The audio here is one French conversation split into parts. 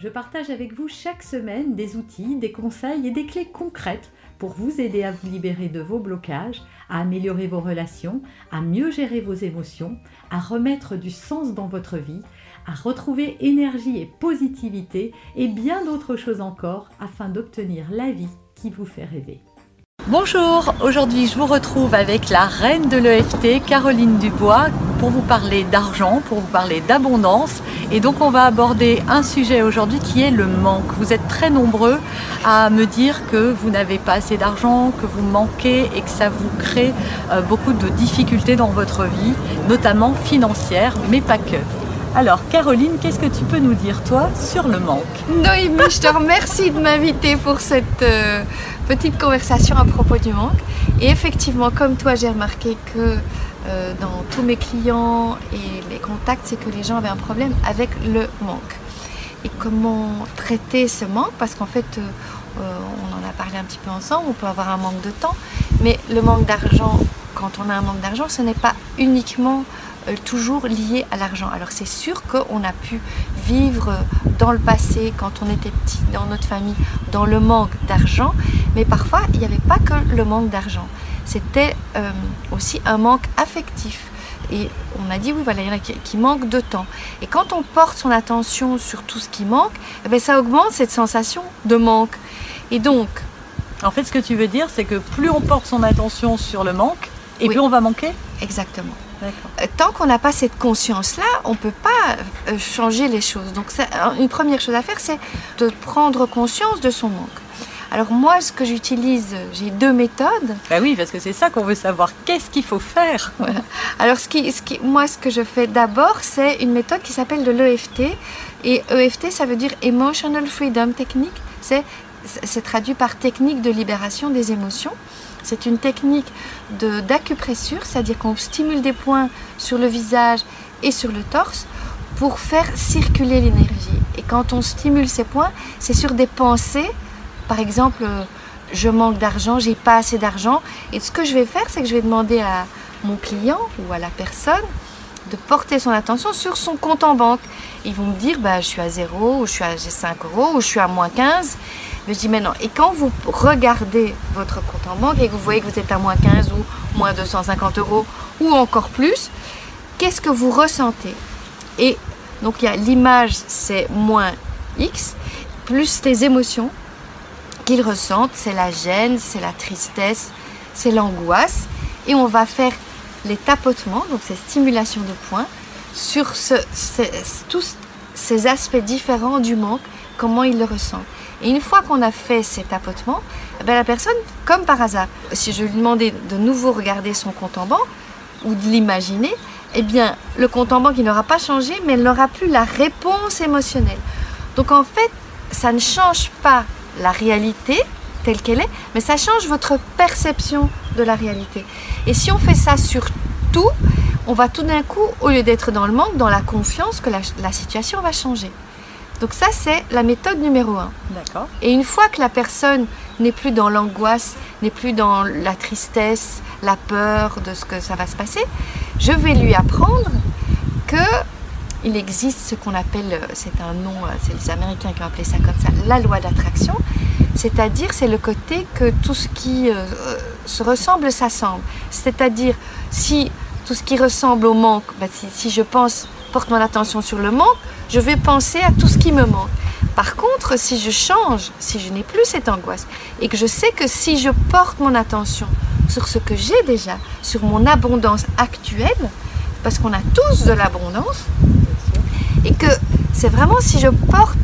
je partage avec vous chaque semaine des outils, des conseils et des clés concrètes pour vous aider à vous libérer de vos blocages, à améliorer vos relations, à mieux gérer vos émotions, à remettre du sens dans votre vie, à retrouver énergie et positivité et bien d'autres choses encore afin d'obtenir la vie qui vous fait rêver. Bonjour, aujourd'hui je vous retrouve avec la reine de l'EFT, Caroline Dubois, pour vous parler d'argent, pour vous parler d'abondance. Et donc on va aborder un sujet aujourd'hui qui est le manque. Vous êtes très nombreux à me dire que vous n'avez pas assez d'argent, que vous manquez et que ça vous crée euh, beaucoup de difficultés dans votre vie, notamment financière, mais pas que. Alors Caroline, qu'est-ce que tu peux nous dire toi sur le manque? Noémie, je te remercie de m'inviter pour cette euh, petite conversation à propos du manque. Et effectivement, comme toi, j'ai remarqué que euh, dans tous mes clients et les contacts, c'est que les gens avaient un problème avec le manque. Et comment traiter ce manque? Parce qu'en fait, euh, on en a parlé un petit peu ensemble, on peut avoir un manque de temps, mais le manque d'argent, quand on a un manque d'argent, ce n'est pas uniquement euh, toujours lié à l'argent. Alors c'est sûr qu'on a pu vivre dans le passé, quand on était petit, dans notre famille, dans le manque d'argent, mais parfois il n'y avait pas que le manque d'argent, c'était euh, aussi un manque affectif. Et on a dit, oui, voilà, il y en a qui, manquent de temps. Et quand on porte son attention sur tout ce qui manque, eh bien, ça augmente cette sensation de manque. Et donc... En fait, ce que tu veux dire, c'est que plus on porte son attention sur le manque, et plus on va manquer? Exactement. Euh, tant qu'on n'a pas cette conscience-là, on ne peut pas euh, changer les choses. Donc une première chose à faire, c'est de prendre conscience de son manque. Alors moi, ce que j'utilise, j'ai deux méthodes. Ben oui, parce que c'est ça qu'on veut savoir. Qu'est-ce qu'il faut faire? Alors ce qui, ce qui, moi, ce que je fais d'abord, c'est une méthode qui s'appelle de l'EFT. Et EFT, ça veut dire Emotional Freedom Technique. C'est traduit par technique de libération des émotions. C'est une technique d'acupressure, c'est-à-dire qu'on stimule des points sur le visage et sur le torse pour faire circuler l'énergie. Et quand on stimule ces points, c'est sur des pensées. Par exemple, je manque d'argent, j'ai pas assez d'argent. Et ce que je vais faire, c'est que je vais demander à mon client ou à la personne de porter son attention sur son compte en banque. Ils vont me dire, bah, je suis à 0, ou je suis à 5 euros, ou je suis à moins 15. Mais je dis, mais non. Et quand vous regardez votre compte en banque et que vous voyez que vous êtes à moins 15 ou moins 250 euros, ou encore plus, qu'est-ce que vous ressentez? Et donc, il y a l'image, c'est moins X, plus les émotions qu'ils ressentent, c'est la gêne, c'est la tristesse, c'est l'angoisse. Et on va faire les tapotements, donc ces stimulations de points, sur tous ces aspects différents du manque, comment ils le ressentent. Et une fois qu'on a fait ces tapotements, eh ben la personne, comme par hasard, si je lui demandais de nouveau regarder son compte en banque ou de l'imaginer, eh bien, le compte en banque, il n'aura pas changé, mais elle n'aura plus la réponse émotionnelle. Donc en fait, ça ne change pas la réalité telle qu'elle est, mais ça change votre perception de la réalité. Et si on fait ça sur tout, on va tout d'un coup, au lieu d'être dans le manque, dans la confiance que la, situation va changer. Donc ça, c'est la méthode numéro un. D'accord. Et une fois que la personne n'est plus dans l'angoisse, n'est plus dans la tristesse, la peur de ce que ça va se passer, je vais lui apprendre que il existe ce qu'on appelle, c'est un nom, c'est les Américains qui ont appelé ça comme ça, la loi d'attraction. C'est-à-dire, c'est le côté que tout ce qui euh, se ressemble s'assemble. C'est-à-dire, si tout ce qui ressemble au manque, bah, si, je pense, porte mon attention sur le manque, je vais penser à tout ce qui me manque. Par contre, si je change, si je n'ai plus cette angoisse, et que je sais que si je porte mon attention sur ce que j'ai déjà, sur mon abondance actuelle, parce qu'on a tous de l'abondance, et que c'est vraiment si je porte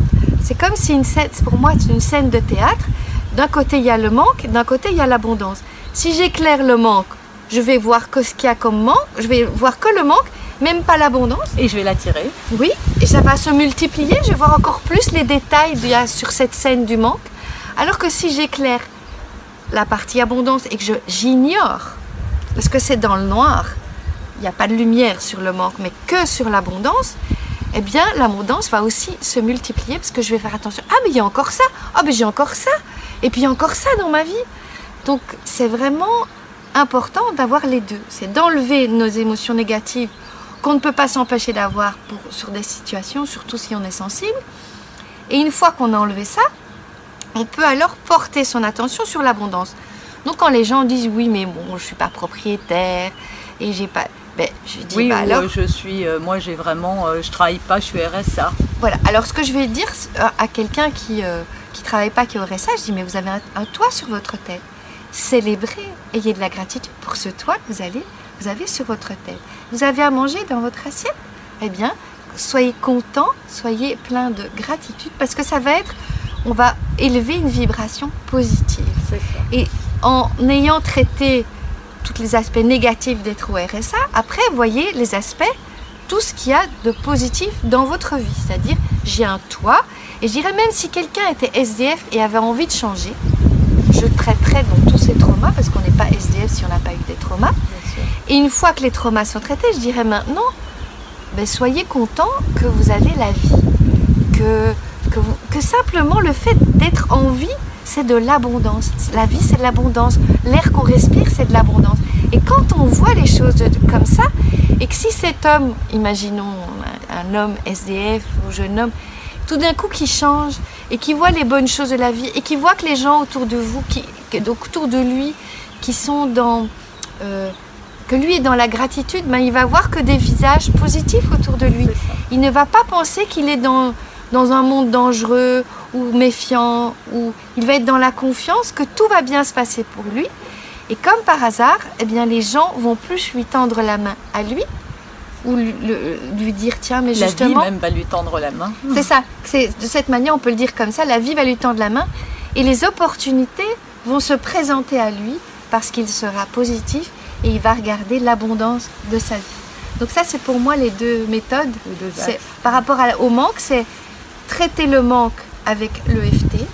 c'est comme si une scène, pour moi, c'est une scène de théâtre. D'un côté, il y a le manque, d'un côté, il y a l'abondance. Si j'éclaire le manque, je vais voir que ce qu'il y a comme manque, je vais voir que le manque, même pas l'abondance. Et je vais l'attirer. Oui, et ça va se multiplier. Je vais voir encore plus les détails qu'il y a sur cette scène du manque. Alors que si j'éclaire la partie abondance et que j'ignore parce que c'est dans le noir, il n'y a pas de lumière sur le manque, mais que sur l'abondance, eh bien l'abondance va aussi se multiplier parce que je vais faire attention. Ah mais il y a encore ça, ah mais j'ai encore ça, et puis il y a encore ça dans ma vie. Donc c'est vraiment important d'avoir les deux. C'est d'enlever nos émotions négatives qu'on ne peut pas s'empêcher d'avoir sur des situations, surtout si on est sensible. Et une fois qu'on a enlevé ça, on peut alors porter son attention sur l'abondance. Donc quand les gens disent oui mais bon je suis pas propriétaire et j'ai pas ben, je dis oui, bah, alors je suis euh, moi j'ai vraiment euh, je travaille pas je suis RSA. Voilà. Alors ce que je vais dire à quelqu'un qui ne travaille pas qui aurait ça, je dis mais vous avez un, toit sur votre tête. Célébrez, ayez de la gratitude pour ce toit que vous allez vous avez sur votre tête. Vous avez à manger dans votre assiette? Eh bien, soyez content, soyez plein de gratitude parce que ça va être on va élever une vibration positive. Et en ayant traité tous les aspects négatifs d'être au RSA, après, voyez les aspects, tout ce qu'il y a de positif dans votre vie. C'est-à-dire, j'ai un toit, et je dirais même si quelqu'un était SDF et avait envie de changer, je traiterais donc tous ces traumas, parce qu'on n'est pas SDF si on n'a pas eu des traumas. Et une fois que les traumas sont traités, je dirais maintenant, ben, soyez content que vous avez la vie, que, que, que simplement le fait d'être en vie, c'est de l'abondance. La vie, c'est de l'abondance. L'air qu'on respire, c'est de l'abondance. Et quand on voit les choses comme ça, et que si cet homme, imaginons un, homme SDF ou jeune homme, tout d'un coup qui change et qui voit les bonnes choses de la vie et qui voit que les gens autour de vous, qui, autour de lui, qui sont dans... Euh, que lui est dans la gratitude, ben, il va voir que des visages positifs autour de lui. Il ne va pas penser qu'il est dans, dans un monde dangereux ou méfiant, ou il va être dans la confiance que tout va bien se passer pour lui. Et comme par hasard, eh bien, les gens vont plus lui tendre la main à lui ou lui, dire tiens mais justement la vie même va lui tendre la main. C'est ça. C'est de cette manière on peut le dire comme ça la vie va lui tendre la main et les opportunités vont se présenter à lui parce qu'il sera positif et il va regarder l'abondance de sa vie. Donc ça c'est pour moi les deux méthodes. Par rapport au manque c'est traiter le manque avec l'EFT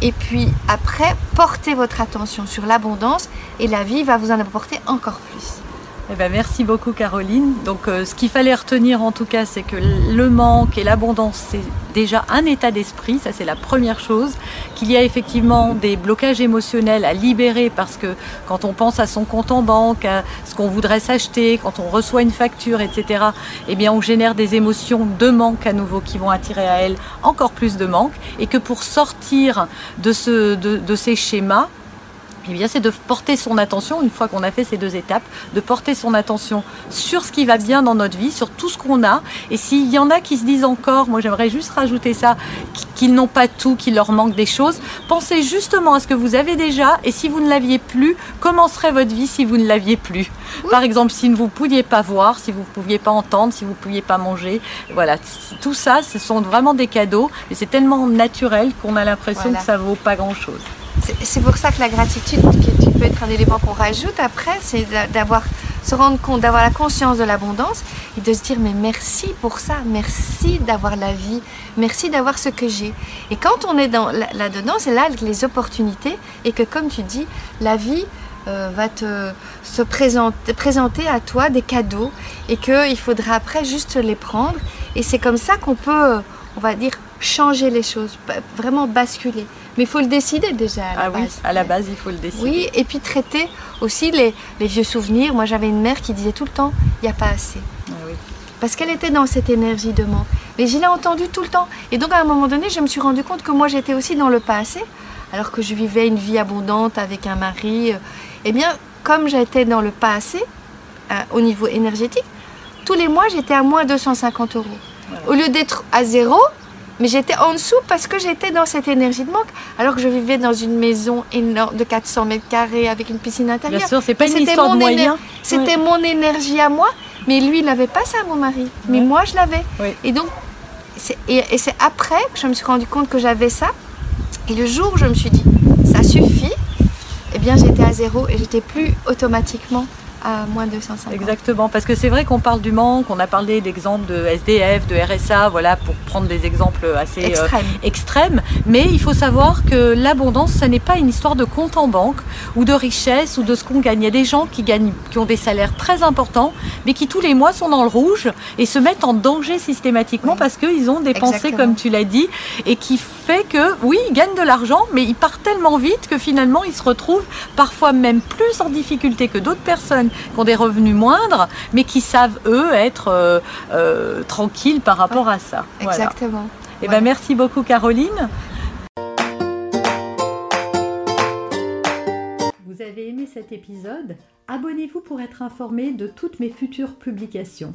et puis après, portez votre attention sur l'abondance et la vie va vous en apporter encore plus. Eh ben, merci beaucoup Caroline. Donc euh, ce qu'il fallait retenir en tout cas, c'est que le manque et l'abondance, c'est déjà un état d'esprit, ça c'est la première chose. Qu'il y a effectivement des blocages émotionnels à libérer parce que quand on pense à son compte en banque, à ce qu'on voudrait s'acheter, quand on reçoit une facture, etc., eh bien on génère des émotions de manque à nouveau qui vont attirer à elle encore plus de manque. Et que pour sortir de, ce, de ces schémas, eh bien, c'est de porter son attention, une fois qu'on a fait ces deux étapes, de porter son attention sur ce qui va bien dans notre vie, sur tout ce qu'on a. Et s'il y en a qui se disent encore, moi j'aimerais juste rajouter ça, qu'ils n'ont pas tout, qu'il leur manque des choses, pensez justement à ce que vous avez déjà et si vous ne l'aviez plus, comment serait votre vie si vous ne l'aviez plus? Par exemple, si vous ne pouviez pas voir, si vous ne pouviez pas entendre, si vous ne pouviez pas manger. Voilà, tout ça, ce sont vraiment des cadeaux, mais c'est tellement naturel qu'on a l'impression que ça vaut pas grand-chose. C'est pour ça que la gratitude, qui peut être un élément qu'on rajoute après, c'est d'avoir se rendre compte, d'avoir la conscience de l'abondance et de se dire mais merci pour ça, merci d'avoir la vie, merci d'avoir ce que j'ai. Et quand on est là-dedans, c'est là les opportunités et que comme tu dis, la vie euh, va te se présenter, présenter à toi des cadeaux et qu'il faudra après juste les prendre. Et c'est comme ça qu'on peut, on va dire, changer les choses, vraiment basculer. Mais il faut le décider déjà à la ah base. Oui, à la base, il faut le décider. Oui, et puis traiter aussi les, vieux souvenirs. Moi, j'avais une mère qui disait tout le temps, il n'y a pas assez. Ah Parce qu'elle était dans cette énergie de manque. Mais je l'ai entendu tout le temps. Et donc, à un moment donné, je me suis rendu compte que moi, j'étais aussi dans le pas assez. Alors que je vivais une vie abondante avec un mari. Euh, eh bien, comme j'étais dans le pas assez, euh, au niveau énergétique, tous les mois, j'étais à moins 250 euros. Au lieu d'être à zéro, mais j'étais en dessous parce que j'étais dans cette énergie de manque, alors que je vivais dans une maison énorme de 400 mets carrés avec une piscine intérieure. Bien sûr, c'est pas une histoire de moyens. C'était mon énergie à moi, mais lui, il n'avait pas ça, mon mari. Mais moi, je l'avais. Et donc, et, c'est après que je me suis rendu compte que j'avais ça. Et le jour où je me suis dit, ça suffit, eh bien, j'étais à zéro et j'étais plus automatiquement à moins de 250. Exactement, parce que c'est vrai qu'on parle du manque, on a parlé d'exemples de SDF, de RSA, voilà, pour prendre des exemples assez euh, Extrême. extrêmes. Mais il faut savoir que l'abondance, ce n'est pas une histoire de compte en banque ou de richesse ou de ce qu'on gagne. Il y a des gens qui gagnent, qui ont des salaires très importants, mais qui tous les mois sont dans le rouge et se mettent en danger systématiquement Oui. parce qu'ils ont dépensé, Exactement. comme tu l'as dit, et qui fait que, oui, ils gagnent de l'argent, mais ils partent tellement vite que finalement, ils se retrouvent parfois même plus en difficulté que d'autres personnes qui ont des revenus moindres, mais qui savent, eux, être euh, euh, tranquilles par rapport à ça. Voilà. Exactement. Eh ben, merci beaucoup, Caroline. Vous avez aimé cet épisode? Abonnez-vous pour être informé de toutes mes futures publications.